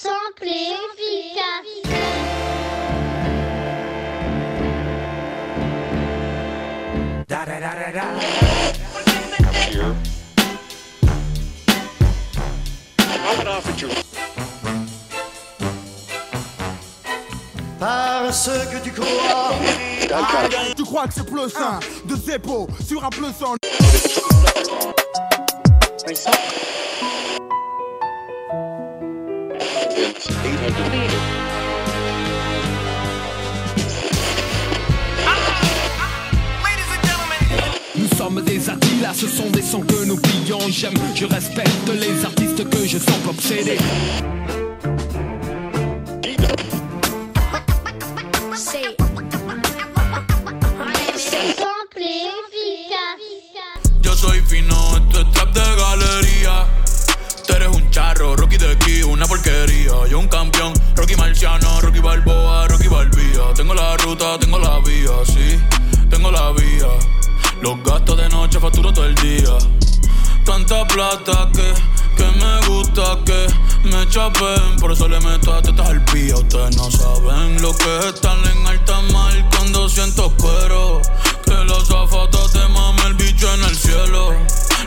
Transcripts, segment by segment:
Simple et efficace. Da da da da da. Here. I'm an officer. Parce que tu crois Tu crois que c'est plus sain de Zeppo sur un plus sain Nous sommes des Attilas, ce sont des sons que nous pillons. J'aime, je respecte les artistes que je sens obsédés. Rocky de aquí, una porquería. Yo un campeón, Rocky Marciano, Rocky Balboa, Rocky Balbía. Tengo la ruta, tengo la vía, sí, tengo la vía. Los gastos de noche facturo todo el día. Tanta plata que, que me gusta que me chapen. Por eso le meto a tetas al pía. Ustedes no saben lo que es estar en alta mar cuando siento cuero. Que los zapatos te mame el bicho en el cielo.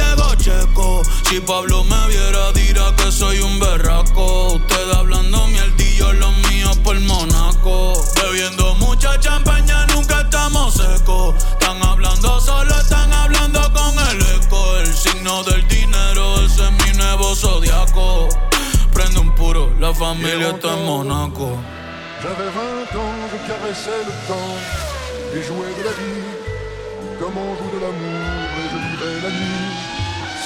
Checo. Si Pablo me viera, dirá que soy un berraco. Usted hablando mierdillo, los míos por Monaco. Bebiendo mucha champaña, nunca estamos secos. Están hablando solo, están hablando con el eco. El signo del dinero, ese es mi nuevo zodiaco. Prende un puro, la familia está en Monaco. J'avais 20 ans, je caressais le temps et jouais de la vie comme on joue de l'amour et je vivais la nuit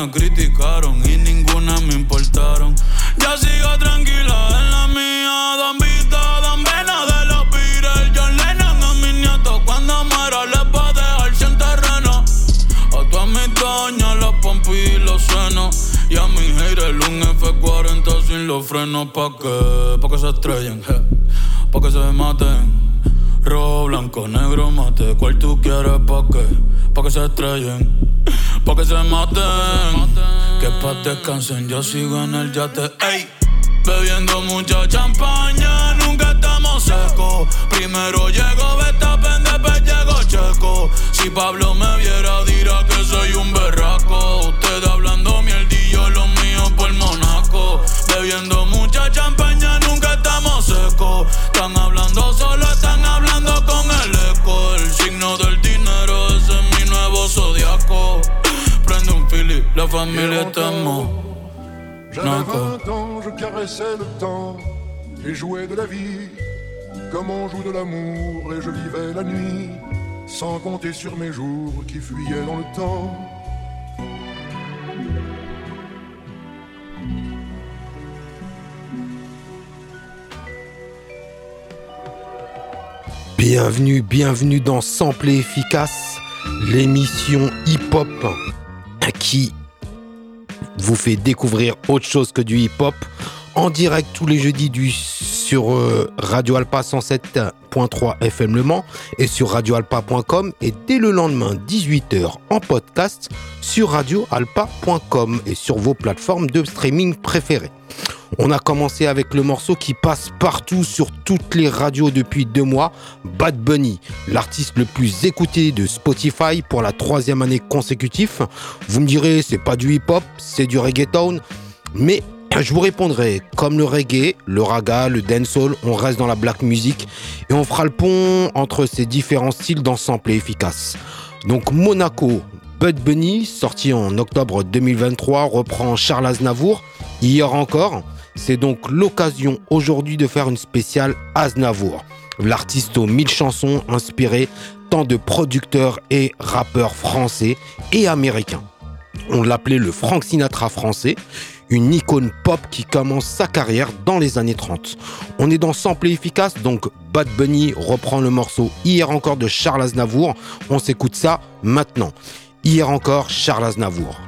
me criticaron y ninguna me importaron. Ya sigo tranquila en la mía. Don Vito, Don Vena de los Beatles. John Lennon a mis nietos. Cuando muera les va a dejar sin terreno. A todas mis doñas, las pompis y los senos. Y a mi haters un F40 sin los frenos. ¿Pa' qué? Pa' que se estrellen, je. Pa' que se maten. Rojo, blanco, negro, mate. ¿Cuál tú quieres? ¿Pa' qué? Pa' que se estrellen. Pa' que se maten. Que pa' descansen, yo sigo en el yate. Ey. Bebiendo mucha champaña, nunca estamos secos. Primero llegó Betapen, después llegó Checo. Si Pablo me viera, dirá que soy un berraco. La. J'avais 20 ans, je caressais le temps et jouais de la vie comme on joue de l'amour et je vivais la nuit sans compter sur mes jours qui fuyaient dans le temps. Bienvenue, bienvenue dans Sample et Efficace, l'émission hip-hop qui vous fait découvrir autre chose que du hip-hop en direct tous les jeudis sur euh, Radio Alpa 107 107.3 FM Le Mans et sur radioalpa.com et dès le lendemain 18h en podcast sur radioalpa.com et sur vos plateformes de streaming préférées. On a commencé avec le morceau qui passe partout sur toutes les radios depuis deux mois, Bad Bunny, l'artiste le plus écouté de Spotify pour la troisième année consécutive. Vous me direz, c'est pas du hip-hop, c'est du reggaeton, mais je vous répondrai, comme le reggae, le raga, le dancehall, on reste dans la black music et on fera le pont entre ces différents styles dans sample efficace. Donc Monaco, Bud Bunny, sorti en octobre 2023, reprend Charles Aznavour, hier encore. C'est donc l'occasion aujourd'hui de faire une spéciale Aznavour. L'artiste aux mille chansons inspirées tant de producteurs et rappeurs français et américains. On l'appelait le Frank Sinatra français, une icône pop qui commence sa carrière dans les années 30. On est dans Sample efficace, donc Bad Bunny reprend le morceau Hier encore de Charles Aznavour. On s'écoute ça maintenant. Hier encore, Charles Aznavour.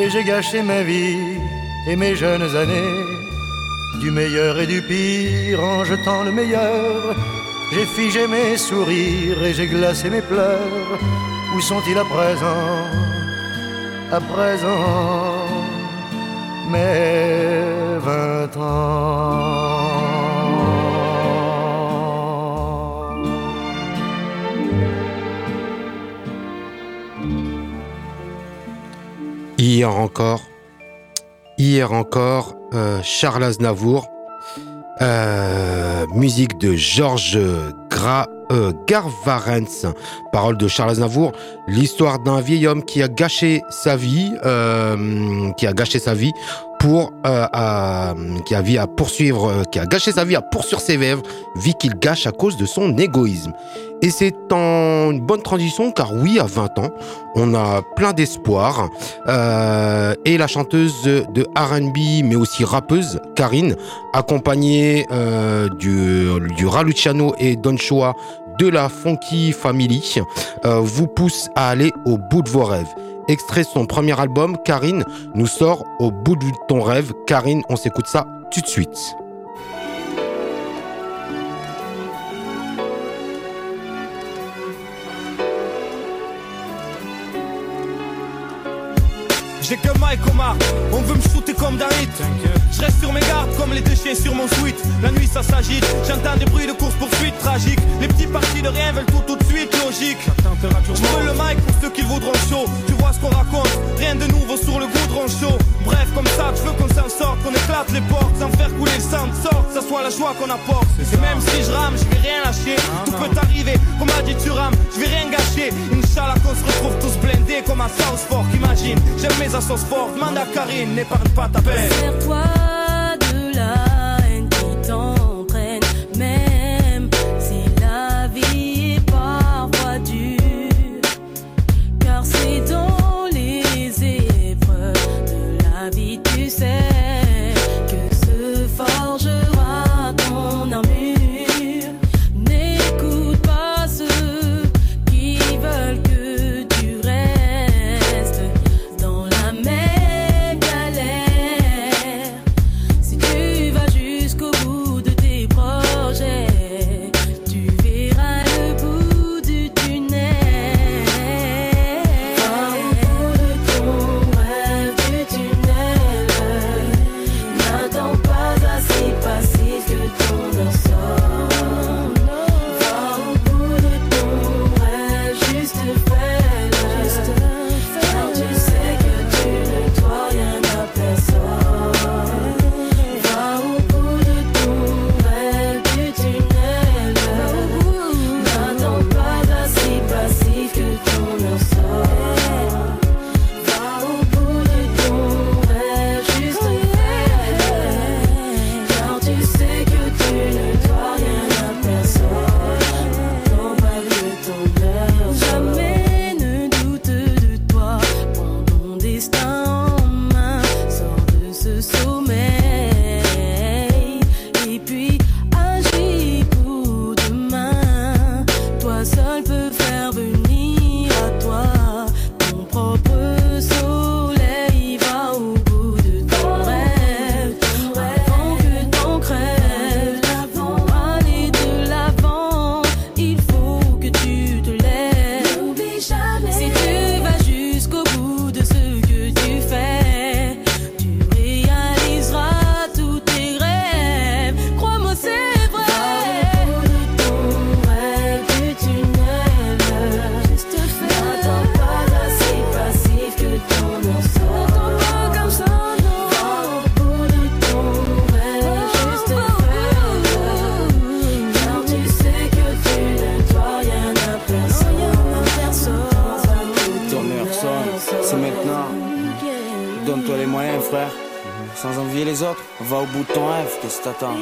et j'ai gâché ma vie et mes jeunes années. Du meilleur et du pire en jetant le meilleur. J'ai figé mes sourires et j'ai glacé mes pleurs. Où sont-ils à présent? À présent, mes vingt ans. Hier encore, hier encore, euh, Charles Aznavour, euh, musique de Georges Gra, euh, Garvarens, parole de Charles Aznavour, l'histoire d'un vieil homme qui a gâché sa vie, qui a gâché sa vie euh, euh, qui a gâché sa vie à poursuivre ses rêves, vie qu'il gâche à cause de son égoïsme. Et c'est en une bonne transition car oui, à 20 ans, on a plein d'espoir. Euh, et la chanteuse de R&B, mais aussi rappeuse, Karine, accompagnée du, du Raluciano et Don Choa de la Funky Family, vous pousse à aller au bout de vos rêves. Extrait son premier album, Karine nous sort au bout de ton rêve. Karine, on s'écoute ça tout de suite. J'ai que Mike Omar, on veut me comme d'un hit. Je reste sur mes gardes comme les déchets sur mon suite. La nuit ça s'agite, j'entends des bruits de course poursuite tragique. Les petits partis de rien veulent tout tout de suite, logique. Je veux le mic pour ceux qui voudront chaud. Tu vois ce qu'on raconte, rien de nouveau sur le goudron chaud. Bref, comme ça, je veux qu'on s'en sorte, qu'on éclate les portes, sans faire couler le sang de sorte, ça soit la joie qu'on apporte. Et même si je rame, je vais rien lâcher. Tout peut arriver, comme a dit tu rames, je vais rien gâcher. Inch'Allah qu'on se retrouve tous blindés comme à South Fork, imagine. J'aime mes assos fortes, mande à Karine, n'épargne pas Sers-toi de la Sans envier les autres, va au bout de ton rêve, qu'est-ce que t'attends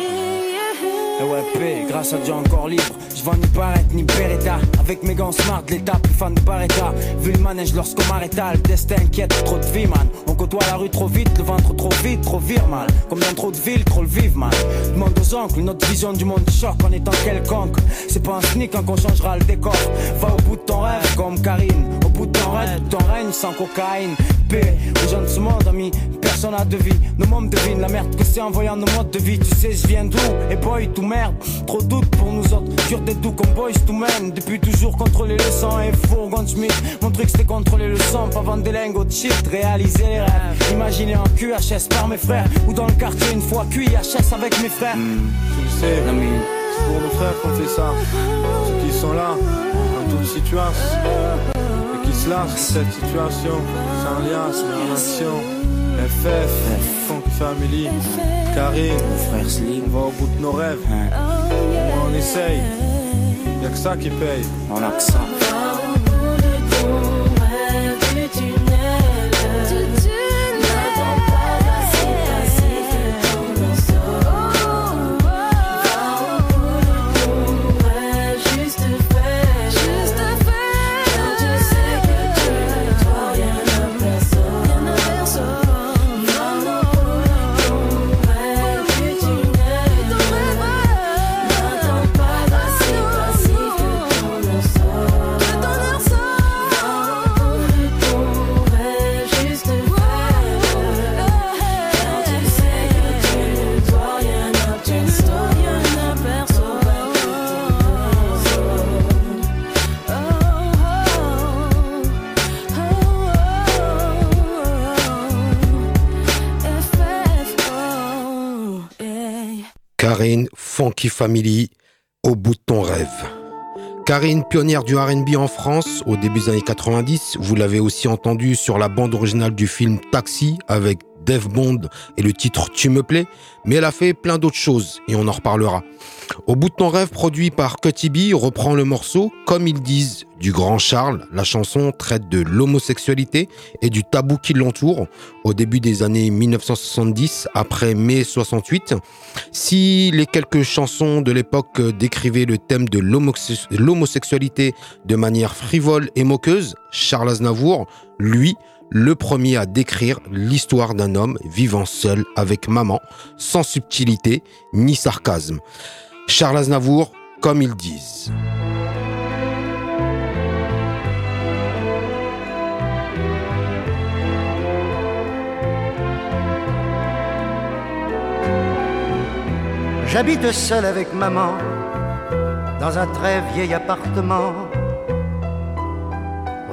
et ouais, paix, grâce à Dieu encore libre. Je vends ni barrette ni beretta. Avec mes gants smart, l'état plus fan de barretta. Vu le manège lorsqu'on m'arrêta, le destin inquiète, trop de vie, man. On côtoie la rue trop vite, le ventre trop vite, trop vire mal. Comme dans trop de villes, trop le vive mal. Demande aux oncles, notre vision du monde choque en étant quelconque. C'est pas un sneak quand on changera le décor. Va au bout de ton rêve, comme Karine. Au bout de ton rêve, ton règne sans cocaïne. Paix aux gens de ce monde, ami. Personne n'a de vie. Nos mômes devinent la merde que c'est en voyant nos modes de vie. Tu sais, je viens d'où? Et boy, tout merde. Trop de doutes pour nous autres. Dur d'être doux comme boys to men. Depuis toujours contrôler le sang et fourgon Schmidt. Mon truc c'était contrôler le sang, pas vendre des lingots de shit. Réaliser les rêves. Imaginer en QHS par mes frères. Ou dans le quartier une fois QIHS avec mes frères. Tu sais, c'est pour nos frères qu'on fait ça. Ceux qui sont là, dans toute situation. Cette situation. Sans liasse, mais en action. FF, Funk Family, Karine, frère Slim, on va au bout de nos rêves. Moi, on essaye, y'a que ça qui paye. On a que ça. Family, au bout de ton rêve. Karine, pionnière du RB en France au début des années 90, vous l'avez aussi entendu sur la bande originale du film Taxi avec Dave Bond et le titre Tu me plais, mais elle a fait plein d'autres choses et on en reparlera. Au bout de ton rêve, produit par Cutty B, reprend le morceau Comme ils disent du grand Charles. La chanson traite de l'homosexualité et du tabou qui l'entoure au début des années 1970, après mai 68. Si les quelques chansons de l'époque décrivaient le thème de l'homosexualité de manière frivole et moqueuse, Charles Aznavour, lui, le premier à décrire l'histoire d'un homme vivant seul avec maman, sans subtilité ni sarcasme. Charles Aznavour, comme ils disent. J'habite seul avec maman dans un très vieil appartement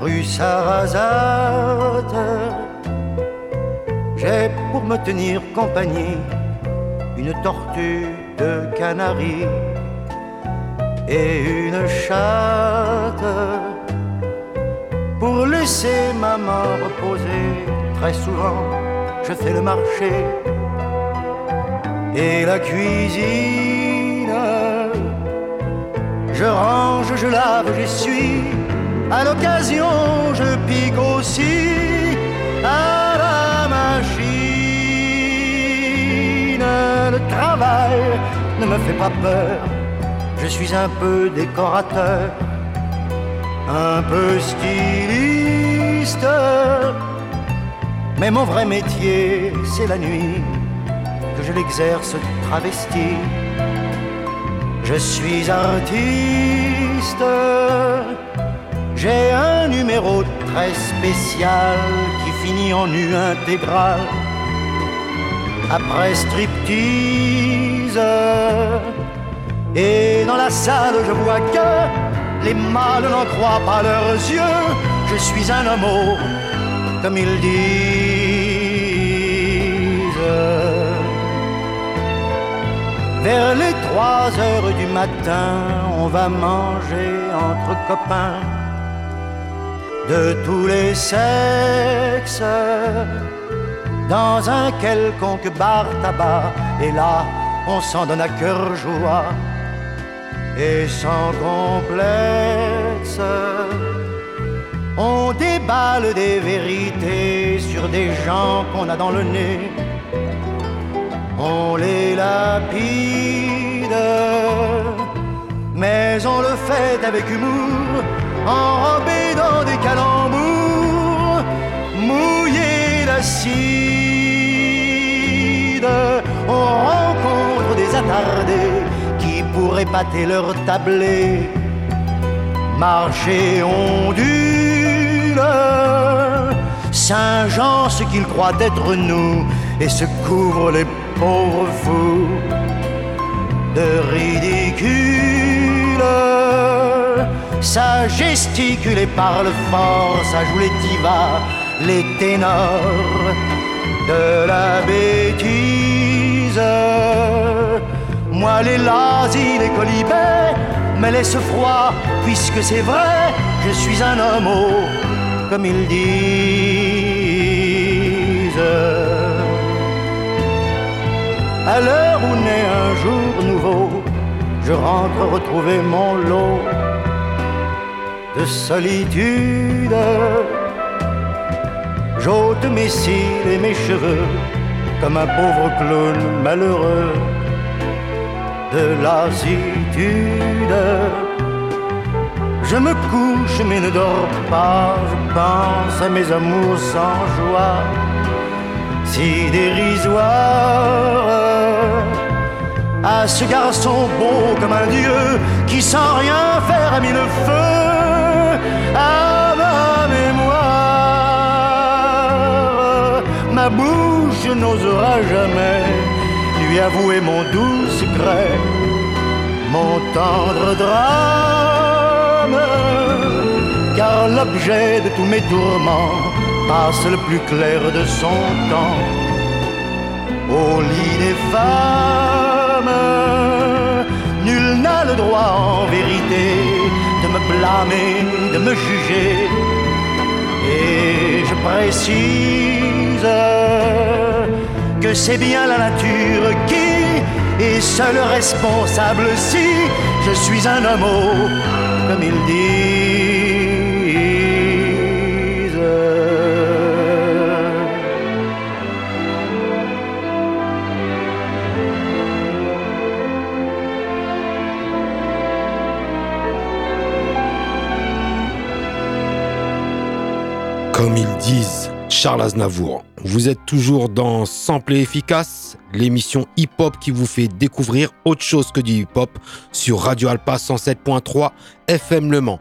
rue Sarrazate. J'ai pour me tenir compagnie une tortue de canaries et une chatte. Pour laisser maman reposer, très souvent je fais le marché et la cuisine. Je range, je lave, j'essuie. À l'occasion, je pique aussi à la machine. Le travail ne me fait pas peur. Je suis un peu décorateur, un peu styliste. Mais mon vrai métier, c'est la nuit que je l'exerce travesti. Je suis artiste, j'ai un numéro très spécial qui finit en nu intégral. Après striptease, et dans la salle je vois que les mâles n'en croient pas leurs yeux. Je suis un homme, comme ils disent. Vers les trois heures du matin, on va manger entre copains de tous les sexes dans un quelconque bar tabac. Et là, on s'en donne à cœur joie et sans complexe. On déballe des vérités sur des gens qu'on a dans le nez. On les lapide, mais on le fait avec humour, enrobé calembours, mouillé d'acide. On rencontre des attardés qui pourraient pâter leur tablé, marcher ondule. Saint-Jean, ce qu'il croit être nous, et se couvre les pauvres fous de ridicule. Ça gesticule et parle fort, ça joue les divas, les ténors de la bêtise. Moi, les lazis, les colibets me laissent froid, puisque c'est vrai, je suis un homme, comme ils disent. À l'heure où naît un jour nouveau, je rentre retrouver mon lot de solitude. J'ôte mes cils et mes cheveux comme un pauvre clown malheureux de lassitude. Je me couche mais ne dors pas, je pense à mes amours sans joie si dérisoire à ce garçon beau comme un dieu qui sans rien faire a mis le feu à ma mémoire. Ma bouche n'osera jamais lui avouer mon doux secret, mon tendre drame, car l'objet de tous mes tourments passe le plus clair de son temps au lit des femmes. Nul n'a le droit en vérité de me blâmer, de me juger. Et je précise que c'est bien la nature qui est seule responsable si je suis un homme, comme il dit. 90s, Charles Aznavour. Vous êtes toujours dans Sample et Efficace, l'émission hip-hop qui vous fait découvrir autre chose que du hip-hop sur Radio Alpa 107.3 FM Le Mans.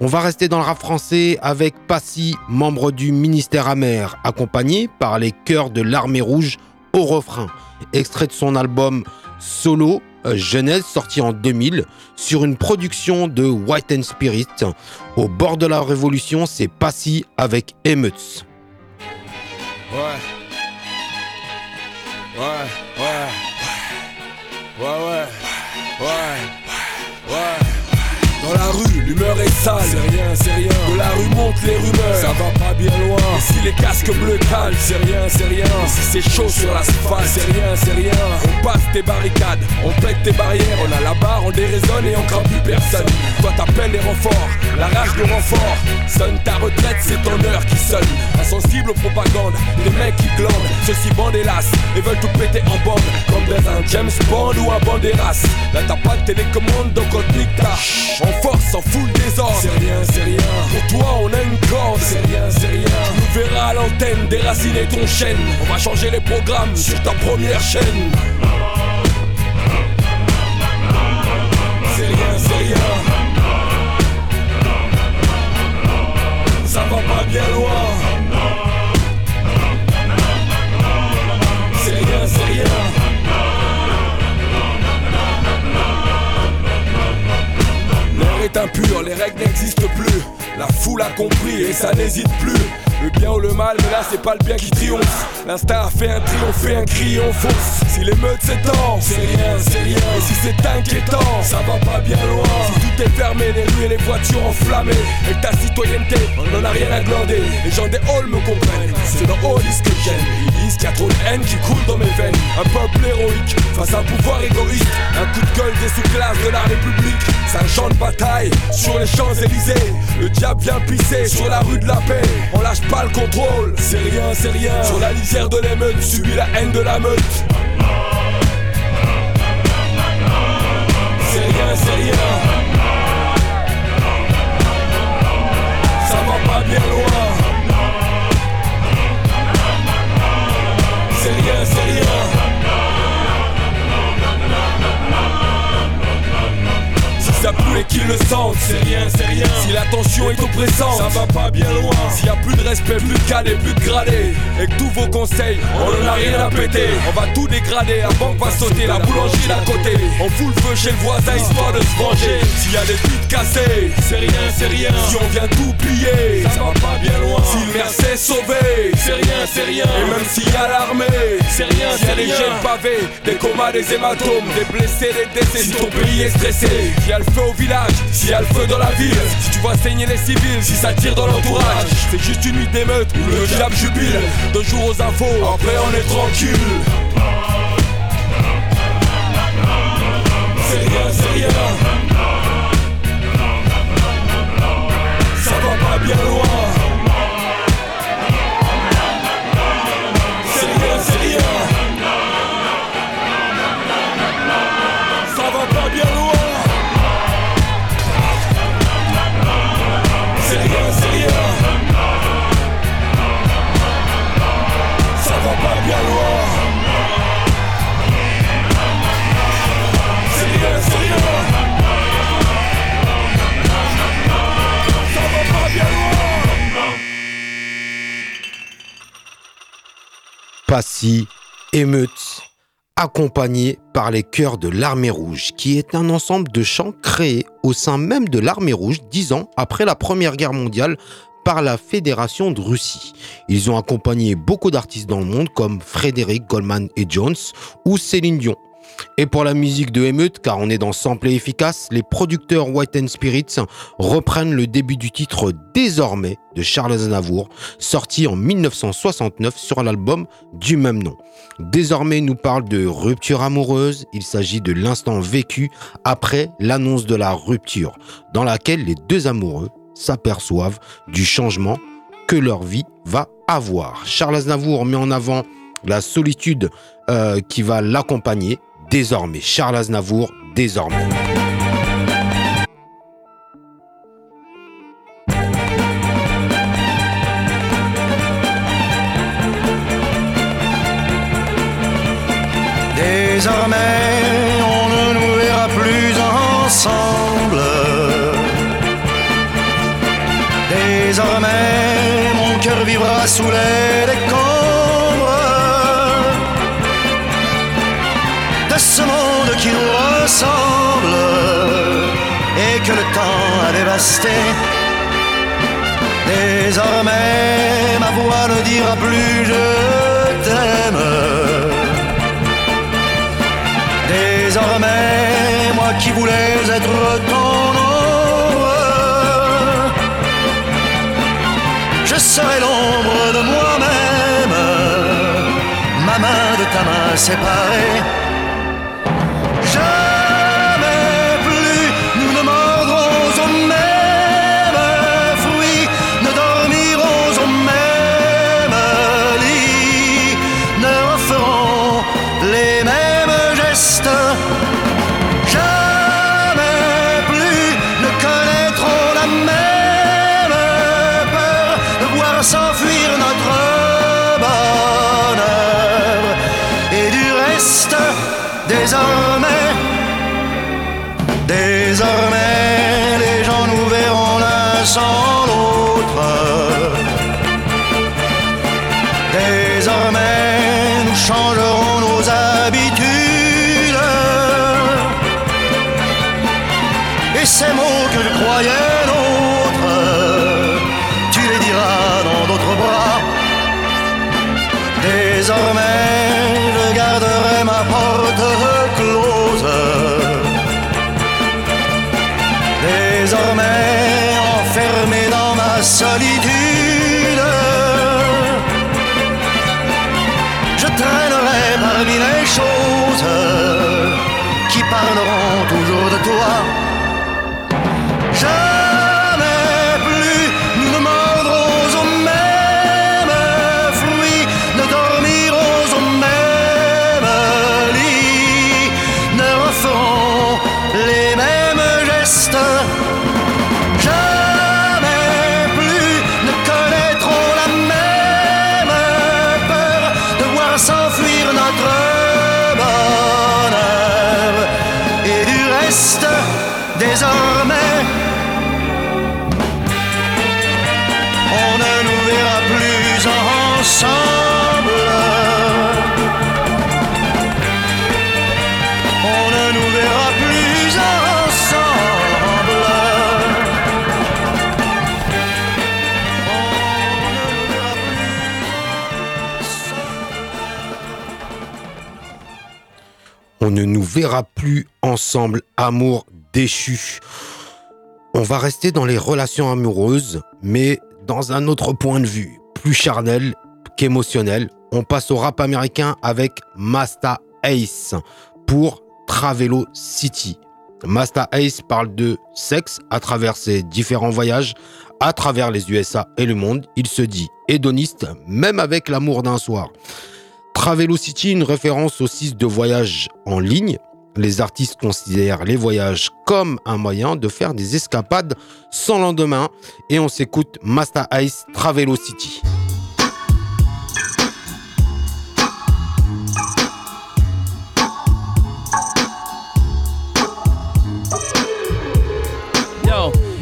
On va rester dans le rap français avec Passy, membre du ministère amer, accompagné par les chœurs de l'armée rouge au refrain, extrait de son album Solo Genèse, sorti en 2000, sur une production de White and Spirit. Au bord de la révolution, c'est Passy avec Emuts. Ouais. Ouais, ouais. Ouais, ouais. Ouais. Ouais. Dans la rue, l'humeur est sale. C'est rien, c'est rien. De la rue montent les rumeurs. Ça va pas bien loin. Ici les casques bleus calent. C'est rien, c'est rien. Si c'est chaud sur l'asphalte. C'est rien, c'est rien. On passe tes barricades. On pète tes barrières. On a la barre, on déraisonne et on craint plus personne. Toi t'appelles les renforts. La rage de renfort. Sonne ta retraite, c'est ton heure qui sonne. Insensible aux propagandes. Des mecs qui glandent. Ceux-ci bandent hélas. Et veulent tout péter en bande. Comme dans un James Bond ou un Banderas. Là t'as pas de télécommande donc on te nique ta. En force, en désordre. C'est rien, c'est rien. Pour toi, on a une corde. C'est rien, c'est rien. Tu nous verras à l'antenne déraciner ton chaîne. On va changer les programmes sur ta première chaîne. C'est rien, c'est rien. Ça va pas bien loin. Impur, les règles n'existent plus. La foule a compris et ça n'hésite plus. Le bien ou le mal, mais là c'est pas le bien qui triomphe. L'instinct a fait un triomphe et un cri, on fonce. Si l'émeute s'étend, c'est rien, c'est rien. Et si c'est inquiétant, ça va pas bien loin. Si tout est fermé, les rues et les voitures enflammées, et ta citoyenneté, on en a rien à glander. Les gens des halls me comprennent, c'est dans Hollis que j'aime. Ils disent qu'il y a trop de haine qui coule dans mes veines. Un peuple héroïque face à un pouvoir égoïste. Un coup de gueule des sous-classes de la République. C'est un champ de bataille sur les Champs-Élysées. Le diable vient pisser sur la rue de la paix. On lâche pas le contrôle, c'est rien, c'est rien. Sur la lisière de l'émeute, subit la haine de la meute. Ça va pas bien loin. C'est rien, c'est rien. Et qu'ils le sentent, c'est rien, c'est rien. Si la tension est oppressante, ça va pas bien loin. S'il y a plus de respect, plus de cadets, plus de gradés, et que tous vos conseils, on en a rien à péter. On va tout dégrader, la banque va sauter, la boulangerie d'à côté. On fout le feu chez le voisin histoire de se venger. S'il y a des vitres cassées, c'est rien, c'est rien. Si on vient tout plier, ça va pas bien loin. Si le maire s'est sauvé, c'est rien, c'est rien. Et même s'il y a l'armée, c'est rien, c'est rien. jets pavés, des comas, des hématomes, des blessés, des décès. Si ton pays est stressé, s'il y a le feu au village, s'il y a le feu dans la ville, si tu vois saigner les civils, si ça tire dans l'entourage, c'est juste une nuit d'émeute où le diable jubile. Deux jours aux infos, après on est tranquille. C'est rien, c'est rien. Passy, émeute, accompagné par les chœurs de l'Armée Rouge, qui est un ensemble de chants créés au sein même de l'Armée Rouge dix ans après la Première Guerre mondiale par la Fédération de Russie. Ils ont accompagné beaucoup d'artistes dans le monde comme Frédéric Goldman et Jones ou Céline Dion. Et pour la musique de émeute, car on est dans sample et efficace, les producteurs White and Spirits reprennent le début du titre Désormais de Charles Aznavour, sorti en 1969 sur l'album du même nom. Désormais nous parle de rupture amoureuse, il s'agit de l'instant vécu après l'annonce de la rupture, dans laquelle les deux amoureux s'aperçoivent du changement que leur vie va avoir. Charles Aznavour met en avant la solitude euh, qui va l'accompagner désormais. Charles Aznavour, désormais. Désormais, on ne nous verra plus ensemble. Désormais, mon cœur vivra sous les Désormais, ma voix ne dira plus je t'aime. Désormais, moi qui voulais être ton ombre, je serai l'ombre de moi-même, ma main de ta main séparée. L'un On ne nous verra plus ensemble, amour déchu. On va rester dans les relations amoureuses, mais dans un autre point de vue, plus charnel qu'émotionnel. On passe au rap américain avec Masta Ace pour Travelo City. Masta Ace parle de sexe à travers ses différents voyages, à travers les USA et le monde. Il se dit hédoniste, même avec l'amour d'un soir. Travelocity, une référence au site de voyage en ligne. Les artistes considèrent les voyages comme un moyen de faire des escapades sans lendemain. Et on s'écoute Masta Ice Travelocity. Yo,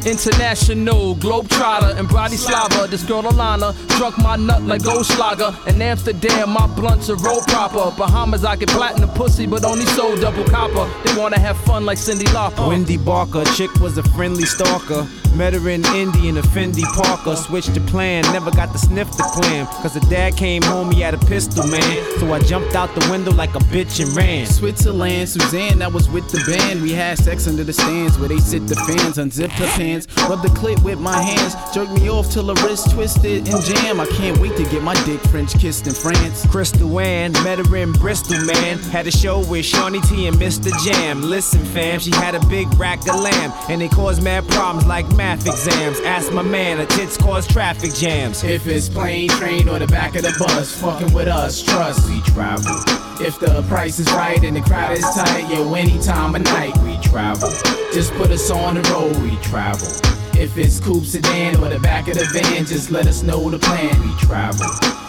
international globetrotter and Bratislava. This girl Alana drunk my nut like Goldschlager. In Amsterdam, my blunts are roll proper. Bahamas, I get platinum pussy, but only sold double copper. They wanna have fun like Cindy Lauper. Wendy Barker, chick was a friendly stalker. Met her in Indy in a Fendi Parker. Switched the plan, never got to sniff the clam. Cause the dad came home, he had a pistol, man. So I jumped out the window like a bitch and ran. Switzerland, Suzanne, that was with the band. We had sex under the stands where they sit the fans, unzipped her pants, rub the clit with my hands, jerk me off till the wrist twisted and jam. I can't wait to get my dick French kissed in France. Crystal Ann, met her in Bristol, man. Had a show with Shawnee T and Mr. Jam. Listen, fam, she had a big rack of lamb, and it caused mad problems like math exams. Ask my man, her tits cause traffic jams. If it's plane, train, or the back of the bus, fucking with us, trust we travel. If the price is right and the crowd is tight, yo, any time of night we travel. Just put us on the road, we travel. If it's coupe sedan or the back of the van, just let us know the plan. We travel.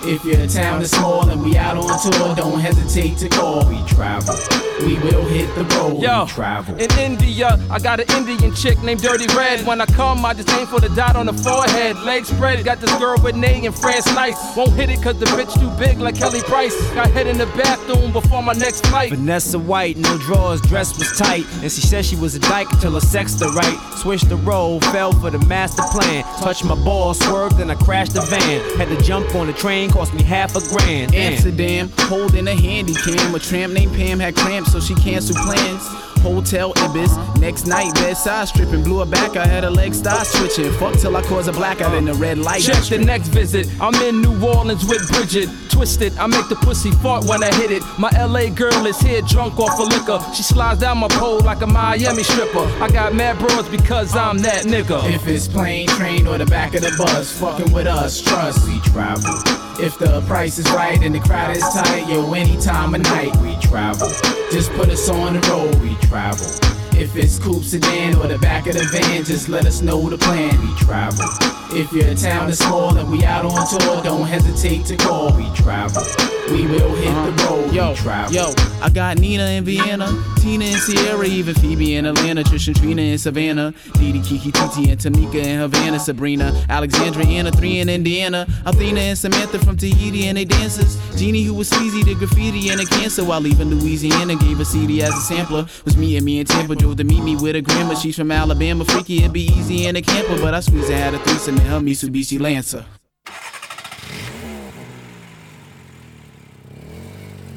If your town is small and we out on tour, don't hesitate to call. We travel. We will hit the road. Yo, we travel. in India, I got an Indian chick named Dirty Red. When I come, I just aim for the dot on the forehead. Legs spread, got this girl with Nay and France nice. Won't hit it cause the bitch too big like Kelly Price. Got head in the bathroom before my next flight. Vanessa White, no drawers, dress was tight. And she said she was a dyke until her sex the right. Switched the role, fell for the master plan. Touched my ball, swerved, and I crashed the van. Had to jump on the train, cost me half a grand. Amsterdam, holding a handy cam. A tramp named Pam had cramps, so she canceled plans. Hotel Ibis, next night bedside stripping, blew her back. I had her legs start switching. Fuck till I cause a blackout in the red light. Check the next visit. I'm in New Orleans with Bridget. Twisted, I make the pussy fart when I hit it. My LA girl is here drunk off of liquor. She slides down my pole like a Miami stripper. I got mad bros because I'm that nigga. If it's plane, train, or the back of the bus, fucking with us, trust we travel. If the price is right and the crowd is tight, yo, any time of night we travel. Just put us on the road, we travel. If it's coupe sedan or the back of the van, just let us know the plan, we travel. If your town is small and we out on tour, don't hesitate to call, we travel. We will hit the road, yo, we travel. Yo, I got Nina in Vienna, Tina in Sierra, even Phoebe in Atlanta, Trish and Trina in Savannah, Didi, Kiki, Titi, and Tamika in Havana, Sabrina, Alexandra, Anna, three in Indiana, Athena and Samantha from Tahiti and they dancers, Jeannie who was sleazy to graffiti and a cancer while leaving Louisiana, gave a CD as a sampler, was me and me and Tampa drove to meet me with a grandma, she's from Alabama, freaky, it'd be easy in a camper, but I squeezed and had a threesome in her Mitsubishi Lancer.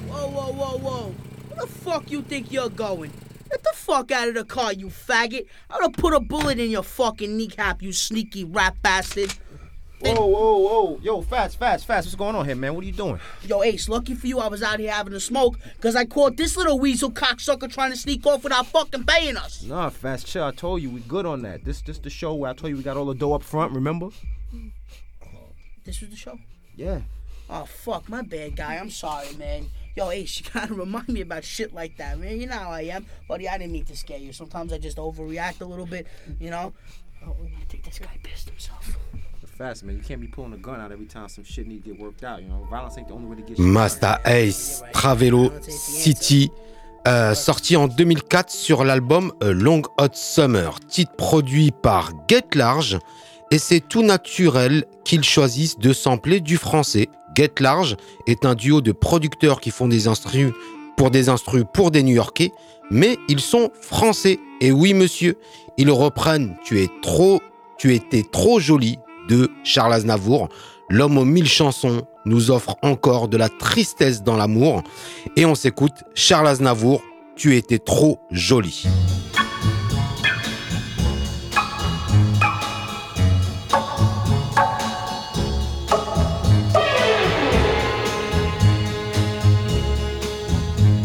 Whoa, whoa, whoa, whoa. Where the fuck you think you're going? Get the fuck out of the car, you faggot. I'm gonna put a bullet in your fucking kneecap, you sneaky rat bastard. Fin- Whoa, whoa, whoa. Yo, fast, fast, fast. What's going on here, man? What are you doing? Yo, Ace, lucky for you, I was out here having a smoke because I caught this little weasel cocksucker trying to sneak off without fucking paying us. Nah, fast, chill. I told you we good on that. This, this the show where I told you we got all the dough up front. Remember? This was the show? Yeah. Oh, fuck, my bad, guy. I'm sorry, man. Yo, Ace, you gotta remind me about shit like that, man. You know how I am. Buddy, I didn't mean to scare you. Sometimes I just overreact a little bit, you know? Oh, I think this guy pissed himself. Fast, man. You can't be pulling a gun out every time some shit need to get worked out. You know, violence ain't the only way to get Masta Ace, Travelo City, euh, sorti en 2004 sur l'album A Long Hot Summer, titre produit par Get Large, et c'est tout naturel qu'ils choisissent de sampler du français. Get Large est un duo de producteurs qui font des instrus pour des instrus pour des New-Yorkais, mais ils sont français. Et oui, monsieur, ils reprennent Tu es trop, tu étais trop jolie de Charles Aznavour. L'homme aux mille chansons nous offre encore de la tristesse dans l'amour. Et on s'écoute Charles Aznavour, Tu étais trop jolie.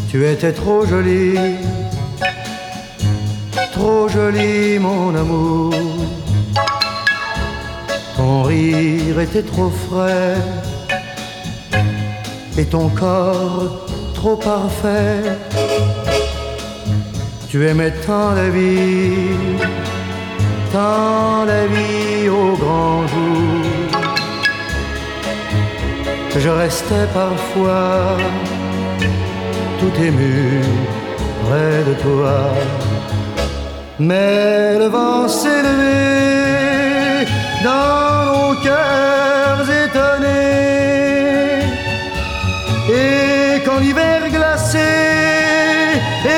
Tu étais trop jolie, trop jolie mon amour. Ton rire était trop frais et ton corps trop parfait. Tu aimais tant la vie, tant la vie au grand jour. Je restais parfois tout ému près de toi. Mais le vent s'est levé dans nos cœurs étonnés. Et quand l'hiver glacé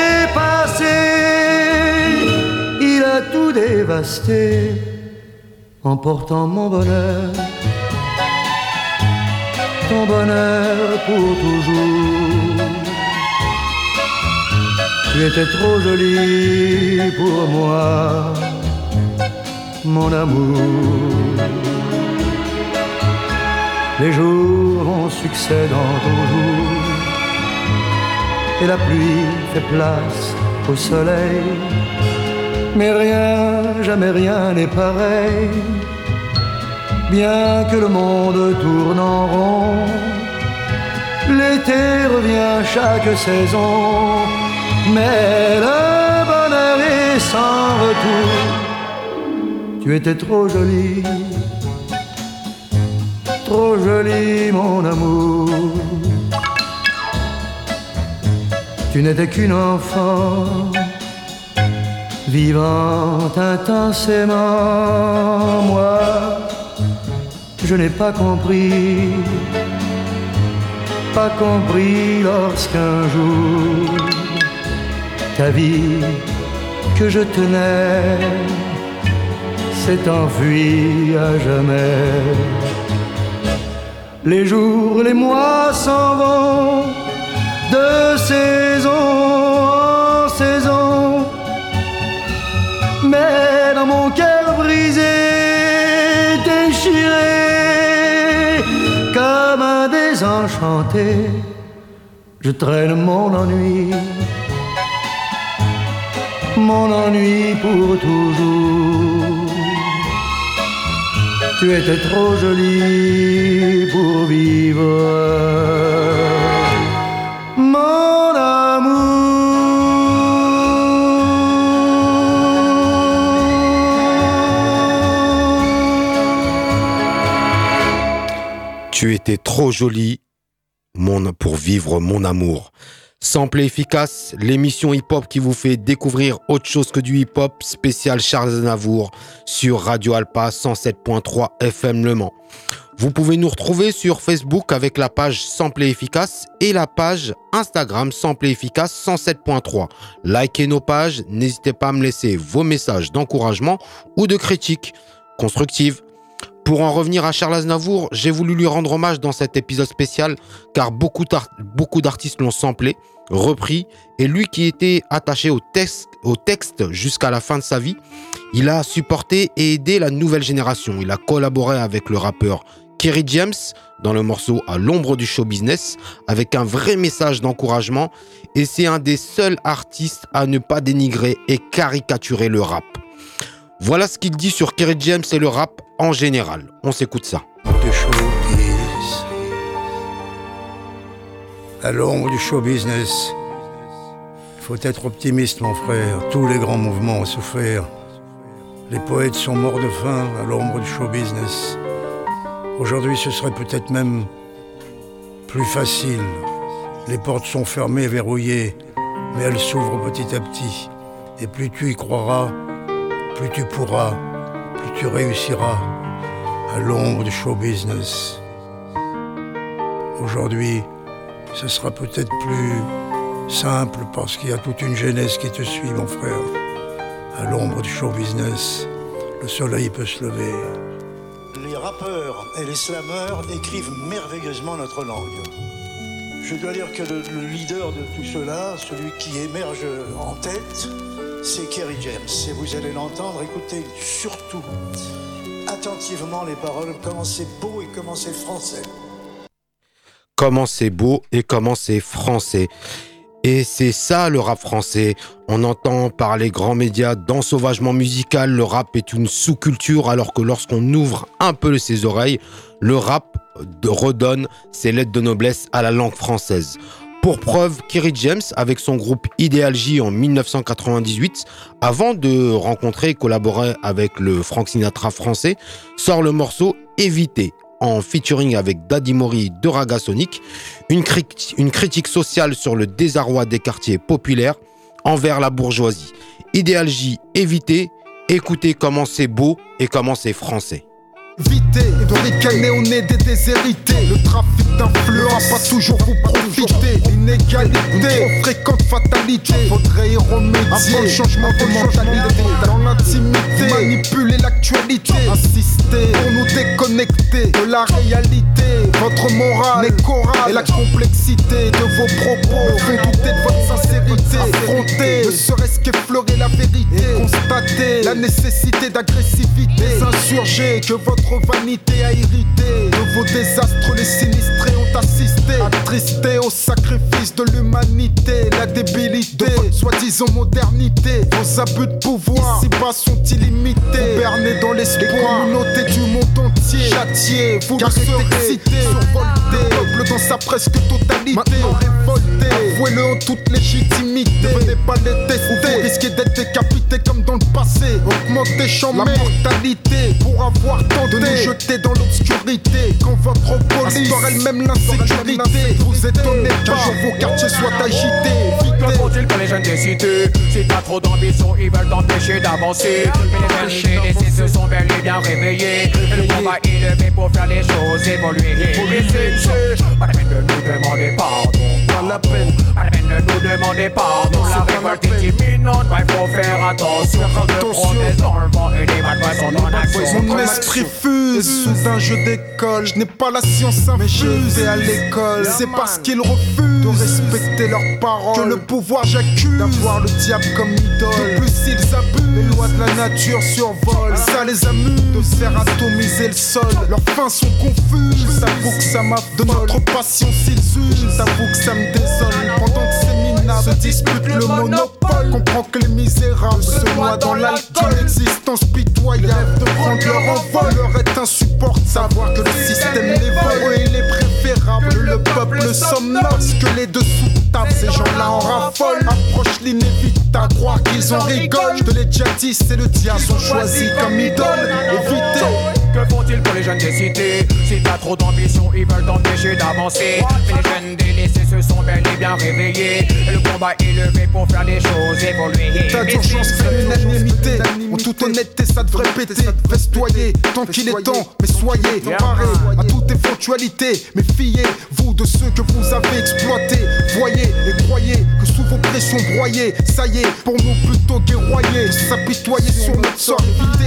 est passé, il a tout dévasté, emportant mon bonheur, ton bonheur pour toujours. Tu étais trop jolie pour moi, mon amour. Les jours vont succédant aux jours, et la pluie fait place au soleil. Mais rien, jamais rien n'est pareil, bien que le monde tourne en rond. L'été revient chaque saison, mais le bonheur est sans retour. Tu étais trop jolie, trop jolie mon amour. Tu n'étais qu'une enfant, vivant intensément. Moi, je n'ai pas compris, pas compris lorsqu'un jour ta vie que je tenais s'est enfuie à jamais. Les jours, les mois s'en vont de saison en saison, mais dans mon cœur brisé, déchiré, comme un désenchanté, je traîne mon ennui mon ennui pour toujours. Tu étais trop jolie pour vivre. Mon Tu étais trop jolie mon, pour vivre mon amour. Sample efficace, l'émission hip-hop qui vous fait découvrir autre chose que du hip-hop, spécial Charles Aznavour sur Radio Alpa 107.3 FM Le Mans. Vous pouvez nous retrouver sur Facebook avec la page Sample efficace et la page Instagram Sample efficace 107.3. Likez nos pages, n'hésitez pas à me laisser vos messages d'encouragement ou de critique constructive. Pour en revenir à Charles Aznavour, j'ai voulu lui rendre hommage dans cet épisode spécial car beaucoup d'artistes l'ont samplé repris, et lui qui était attaché au texte, jusqu'à la fin de sa vie, il a supporté et aidé la nouvelle génération. Il a collaboré avec le rappeur Kerry James dans le morceau À l'ombre du show business avec un vrai message d'encouragement et c'est un des seuls artistes à ne pas dénigrer et caricaturer le rap. Voilà ce qu'il dit sur Kerry James et le rap en général. On s'écoute ça. À l'ombre du show business. Il faut être optimiste, mon frère. Tous les grands mouvements ont souffert. Les poètes sont morts de faim à l'ombre du show business. Aujourd'hui, ce serait peut-être même plus facile. Les portes sont fermées, verrouillées, mais elles s'ouvrent petit à petit. Et plus tu y croiras, plus tu pourras, plus tu réussiras à l'ombre du show business. Aujourd'hui, ce sera peut-être plus simple parce qu'il y a toute une jeunesse qui te suit, mon frère. À l'ombre du show business, le soleil peut se lever. Les rappeurs et les slameurs écrivent merveilleusement notre langue. Je dois dire que le, le leader de tout cela, celui qui émerge en tête, c'est Kerry James. Et vous allez l'entendre, écoutez surtout attentivement les paroles, comment c'est beau et comment c'est français. Comment c'est beau et comment c'est français. Et c'est ça le rap français. On entend par les grands médias d'ensauvagement musical, le rap est une sous-culture alors que lorsqu'on ouvre un peu ses oreilles, le rap redonne ses lettres de noblesse à la langue française. Pour preuve, Kerry James, avec son groupe Ideal J en 1998, avant de rencontrer et collaborer avec le Frank Sinatra français, sort le morceau Éviter, en featuring avec Daddy Mori de Raga Sonic, une, crit- une critique sociale sur le désarroi des quartiers populaires envers la bourgeoisie. Idéal J, éviter, écoutez comment c'est beau et comment c'est français. Vité, de ricaner au nez des déshérités. Le trafic d'influence va toujours vous profiter. L'inégalité, trop fréquente fatalité. Faudrait y remédier. Avant le changement de mentalité, dans l'intimité, manipuler l'actualité. Insister pour nous déconnecter de la réalité. Votre morale n'est chorale et la complexité de vos propos font douter de votre sincérité. Affronter, ne serait-ce qu'effleurer la vérité. Constater la nécessité d'agressivité. Les insurgés que votre vanité a irrité. De vos désastres, les sinistrés ont assisté. Attristés au sacrifice de l'humanité. La débilité, soi-disant modernité. Vos abus de pouvoir, ici-bas sont illimités. Bernés dans l'espoir, les communautés du monde entier. Châtiés, vous car serez excités, survoltés. Le peuple dans sa presque totalité. Maintenant révolté, avouez-le en toute légitimité. Ne venez pas les tester. Vous risquez d'être décapité comme dans le passé. Augmentez, chambrer la mortalité pour avoir tenté de nous jeter dans l'obscurité. Quand votre police elle-même l'insécurité, vous étonnez pas que vos quartiers soient agités. Que faut-il pour les jeunes des cités Si t'as trop d'ambition, ils veulent t'empêcher d'avancer. Mais les laissés se sont bel et bien réveillés. Et le combat est levé pour faire les choses évoluer. Laissez, pas la peine de nous demander pardon. Pas la peine, pas la peine de nous demander pardon. La révolte est imminente, il faut faire attention. Et les sont en action. Mon esprit fuse sous un jeu d'école. Je n'ai pas la science infuse. Et c'est parce qu'ils refusent de respecter leurs paroles que le pouvoir j'accuse d'avoir le diable comme idole. De plus, ils abusent. Les lois de la nature survolent. Ça les amuse de faire atomiser le sol. Leurs fins sont confuses. J'avoue que ça m'a de notre passion s'ils usent. J'avoue que ça me désole. Pendant se disputent le monopole, comprends que les misérables se noient dans l'alcool. L'existence pitoyable de prendre leur envol leur est insupportable. Savoir que le système les vole, il est préférable. Le peuple somnole parce que les dessous de table, ces gens-là en raffolent. Approche l'inévitable, croire qu'ils en rigolent. Je te l'ai déjà dit, c'est le diable, ils ont choisi comme idole. Évitez. Que font-ils pour les jeunes des cités? Si t'as trop d'ambition, ils veulent t'empêcher d'avancer. Mais les jeunes délaissés se sont bel et bien réveillés. Et le combat est levé pour faire les choses évoluer. État d'urgence fait l'unanimité. En toute honnêteté, ça devrait péter. Festoyer, tant qu'il est temps, mais soyez préparés à toute éventualité. Méfiez-vous de ceux que vous avez exploités. Voyez et croyez que sous vos pressions broyées, ça y est, pour nous plutôt guerroyer. S'apitoyer sur notre sort évité.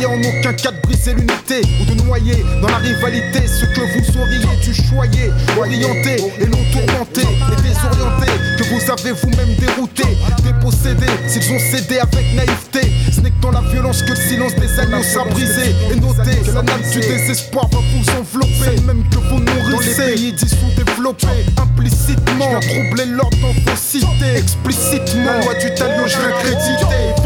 N'essayez en aucun cas de briser l'unité ou de noyer dans la rivalité ce que vous auriez dû choyer, orienter et non tourmenter et désorienter, que vous avez vous-même dérouté, dépossédé, s'ils ont cédé avec naïveté. Ce n'est que dans la violence que le silence des agneaux sera brisé. Et notez que la nappe du désespoir va vous envelopper, même que vous nourrissez. Dans les pays dissous développés, implicitement, troubler l'ordre dans vos cités, explicitement, loi du talion, je vais créditer.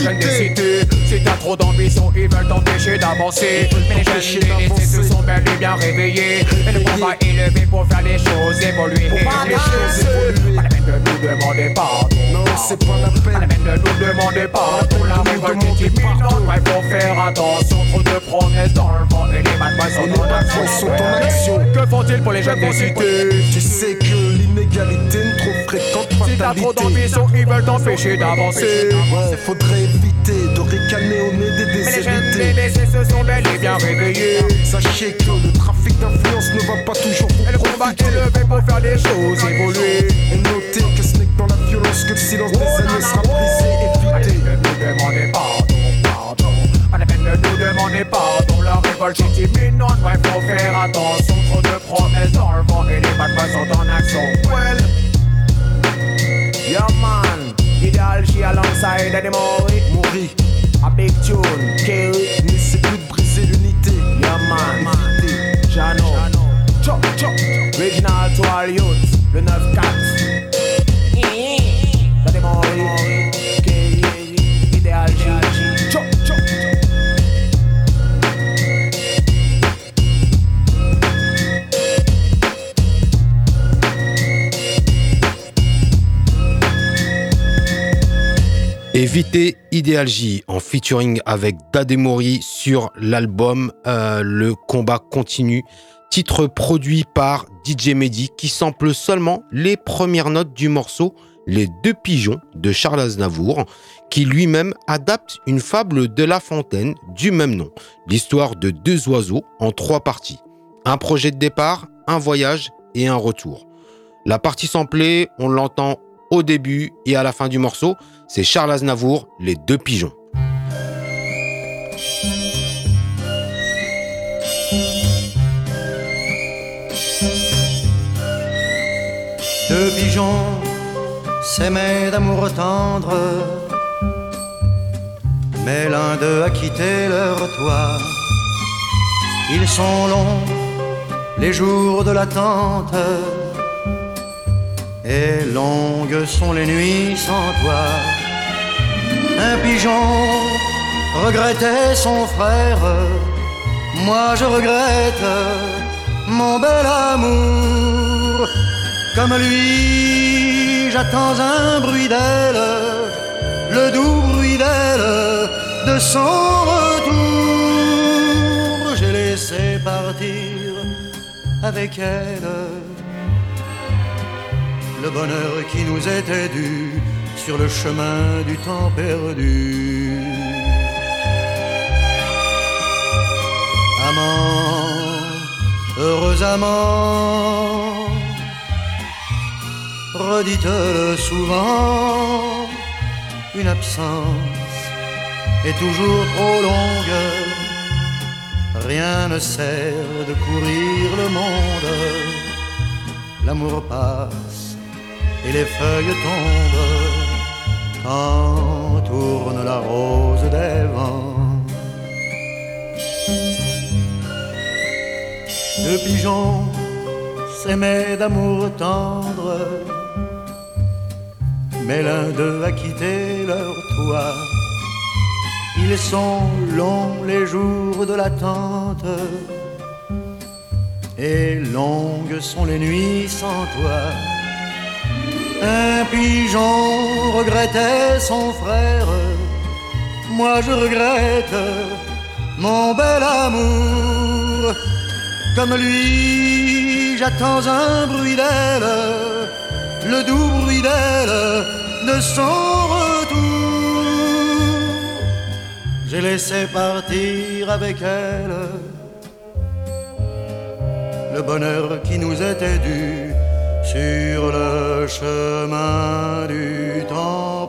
Des cités Si t'as trop d'ambition, ils veulent t'empêcher d'avancer. Mais les jeunes se sont bel et bien réveillés. Et le combat élevé pour faire les choses évoluer. Les choses évoluer. Pas la peine de nous demander pardon. Non, c'est pas la peine. Pas la peine de nous demander pardon. La révolte est imminente. Ouais, faut faire attention. Trop de promesses dans le vent. Et les bad sont en action. action. Que font-ils pour les jeunes des cités Tu sais que l'inégalité est trop fréquente Si t'as trop d'ambition, ils veulent t'empêcher d'avancer. Ouais, faudrait éviter de ricaner au nez des Mais les jeunes déshérités. se sont bel et bien réveillés. Sachez que le trafic d'influence ne va pas toujours vous Et le combat est levé pour faire les choses évoluer. Et notez que ce n'est que dans la violence que le silence des agneaux sera brisé. Pardon, pardon. Pas la peine de nous demander pardon. La révolte est imminente, ouais, faut faire attention. Trop de promesses dans le vent et les boys sont en action. Well, yeah man, Ideal she alongside Eddie Mori. Mourir, A big tune, kill. n'essaie plus de briser l'unité. Yeah man, Évitez. Jano. Chop, chop. Original to all youths, le 9-4. Eddie Mori, Éviter Ideal J en featuring avec Dademori sur l'album euh, Le combat continue, titre produit par DJ Mehdi qui sample seulement les premières notes du morceau Les deux pigeons de Charles Aznavour, qui lui-même adapte une fable de La Fontaine du même nom, l'histoire de deux oiseaux en trois parties. Un projet de départ, un voyage et un retour. La partie samplée, on l'entend au début et à la fin du morceau, c'est Charles Aznavour, Les deux pigeons. Deux pigeons s'aimaient d'amour tendre, mais l'un d'eux a quitté leur toit. Ils sont longs, les jours de l'attente, et longues sont les nuits sans toi. Un pigeon regrettait son frère, moi je regrette mon bel amour. Comme lui, j'attends un bruit d'elle, le doux bruit d'elle, de son retour. J'ai laissé partir avec elle le bonheur qui nous était dû sur le chemin du temps perdu. Amant, heureux amant, redites-le souvent, une absence est toujours trop longue, rien ne sert de courir le monde, l'amour passe et les feuilles tombent quand tourne la rose des vents. Deux pigeons s'aimaient d'amour tendre, mais l'un d'eux a quitté leur toit. Ils sont longs les jours de l'attente, et longues sont les nuits sans toi. Un pigeon regrettait son frère, moi je regrette mon bel amour. Comme lui, j'attends un bruit d'elle, le doux bruit d'elle, de son retour. J'ai laissé partir avec elle le bonheur qui nous était dû sur le chemin du temps.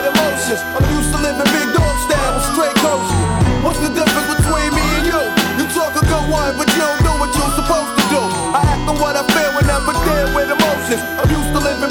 emotions. I'm used to living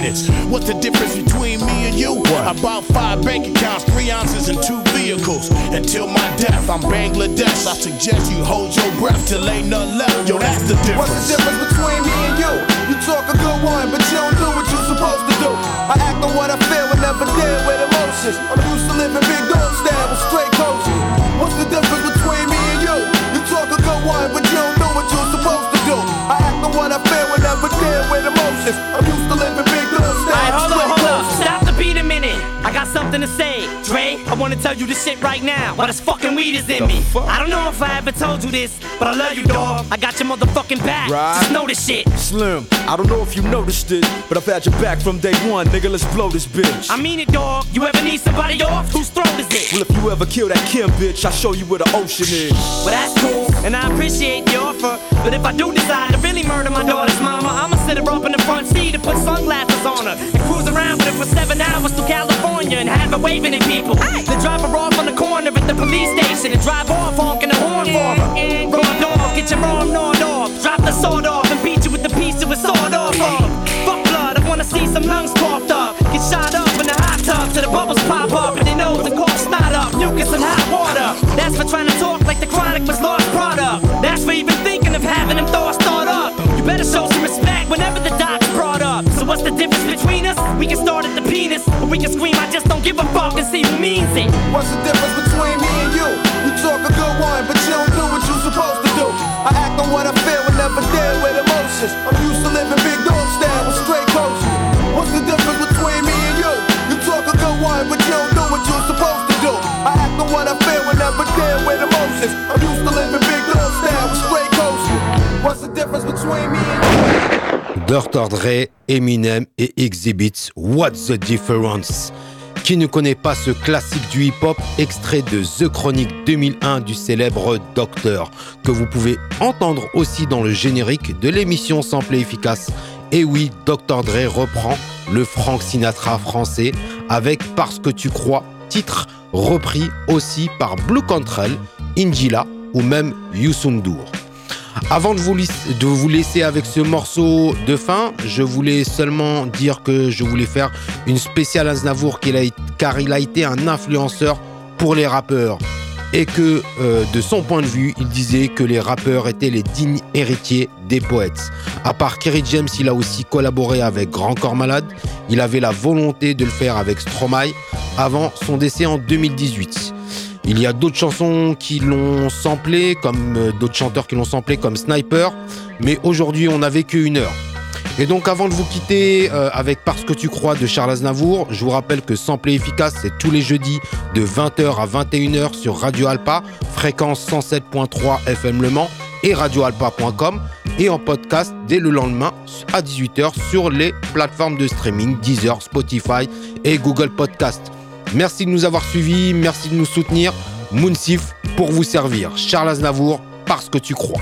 laminates. What's the difference between me and you? About five bank accounts, three ounces, and two vehicles. Until my death, I'm Bangladesh. I suggest you hold your breath till ain't none left. Yo, that's the difference. What's the difference between me and you? You talk a good one, but you don't do what you're supposed to do. I act on what I feel and never deal with emotions. I'm used to living big dog style with straight coasting. What's the difference between me and you? You talk a good one, but you don't do what you're supposed to do. I act on what I feel and never deal with emotions. I'm used something to say. Dre, I wanna tell you this shit right now. While this fucking weed is in me. I don't know if I ever told you this, but I love you, dog. I got your motherfucking back. Right. Just know this shit. Slim, I don't know if you noticed it, but I've had your back from day one, nigga. Let's blow this bitch. I mean it, dog. You ever need somebody off? Whose throat is it? Well, if you ever kill that Kim bitch, I'll show you where the ocean is. Well, that's cool, and I appreciate the offer. But if I do decide to really murder my daughter's mama, I'ma sit her up in the front seat and put sunglasses on her and cruise around with her for seven hours to California and have her waving at people. Then drop her off on the corner at the police station and drive off honking the horn for her. Raw dog, get your arm gnawed off. Drop the sword off and beat you with the piece of a sword off of. Fuck blood, I wanna see some lungs coughed up. Get shot up in the hot tub till the bubbles pop up and their nose and cough snot up. Mucus and hot water. That's for trying to talk don't give a fuck and see who means it. What's the difference between me and you? You talk a good one, but you don't do what you're supposed to do. I act on what I feel and never deal with emotions. I'm used to living big dog style with straight coasting. What's the difference between me and you? You talk a good one, but you don't do what you're supposed to do. I act on what I feel and never deal with emotions. I'm used to living big dog style with straight coasting. What's the difference between me and you? Dr. Dre, Eminem et Exhibit, What's the Difference Qui ne connaît pas ce classique du hip-hop, extrait de The Chronic 2001 du célèbre Docteur, que vous pouvez entendre aussi dans le générique de l'émission Sample et Efficace. Et oui, Dr. Dre reprend le Frank Sinatra français avec Parce que tu crois, titre repris aussi par Blue Cantrell, Injila ou même Youssou N'Dour. Avant de vous, laisser avec ce morceau de fin, je voulais seulement dire que je voulais faire une spéciale Aznavour car il a été un influenceur pour les rappeurs. Et que, euh, de son point de vue, il disait que les rappeurs étaient les dignes héritiers des poètes. À part Kerry James, il a aussi collaboré avec Grand Corps Malade. Il avait la volonté de le faire avec Stromae avant son décès en 2018. Il y a d'autres chansons qui l'ont samplé, comme euh, d'autres chanteurs qui l'ont samplé, comme Sniper. Mais aujourd'hui, on n'avait qu'une heure. Et donc, avant de vous quitter euh, avec Parce que tu crois de Charles Aznavour, je vous rappelle que Samplé Efficace, c'est tous les jeudis de 20h à 21h sur Radio Alpa, fréquence 107.3 FM Le Mans, et radioalpa.com et en podcast dès le lendemain à 18h sur les plateformes de streaming Deezer, Spotify et Google Podcast. Merci de nous avoir suivis, merci de nous soutenir. Mounsif pour vous servir. Charles Aznavour, parce que tu crois.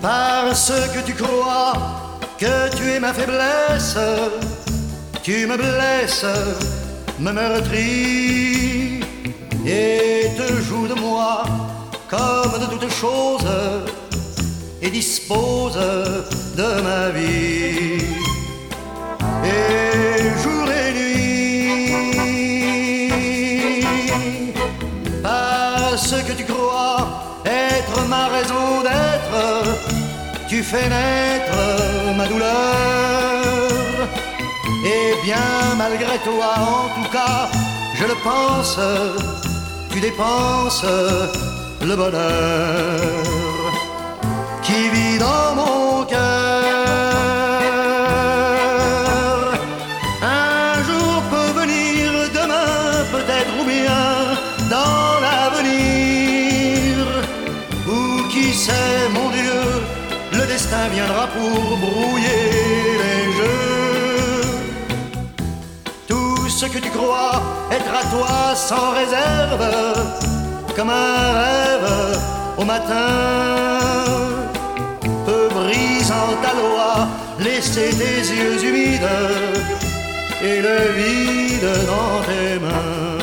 Parce que tu crois que tu es ma faiblesse, tu me blesses, me meurtris et te joues de moi comme de toutes choses et dispose de ma vie. Et jour et nuit, parce que tu crois être ma raison d'être, tu fais naître ma douleur. Et bien malgré toi, en tout cas, je le pense, tu dépenses le bonheur dans mon cœur. Un jour peut venir, demain peut-être ou bien dans l'avenir. Ou qui sait, mon Dieu, le destin viendra pour brouiller les jeux. Tout ce que tu crois être à toi sans réserve, comme un rêve au matin brisant ta loi laisser tes yeux humides et le vide dans tes mains.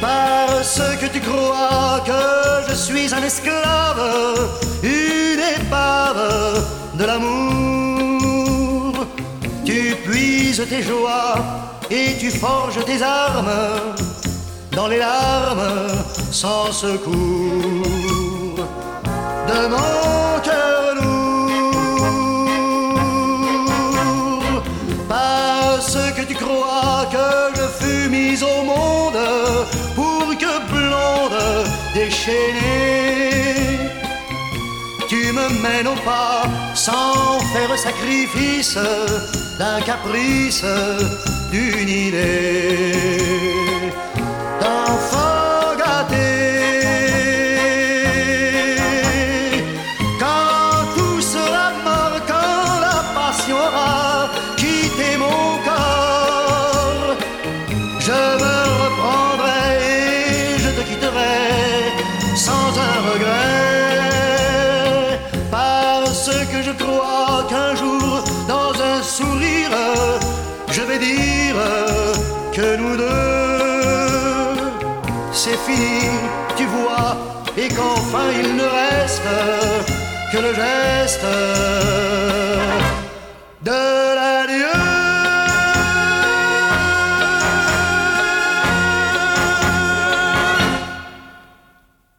Parce que tu crois que je suis un esclave, une épave de l'amour, tu puises tes joies et tu forges tes armes dans les larmes sans secours de mon cœur lourd. Parce que tu crois que je fus mise au monde pour que blonde déchaînée, tu me mènes au pas sans faire sacrifice d'un caprice, d'une idée et qu'enfin il ne reste que le geste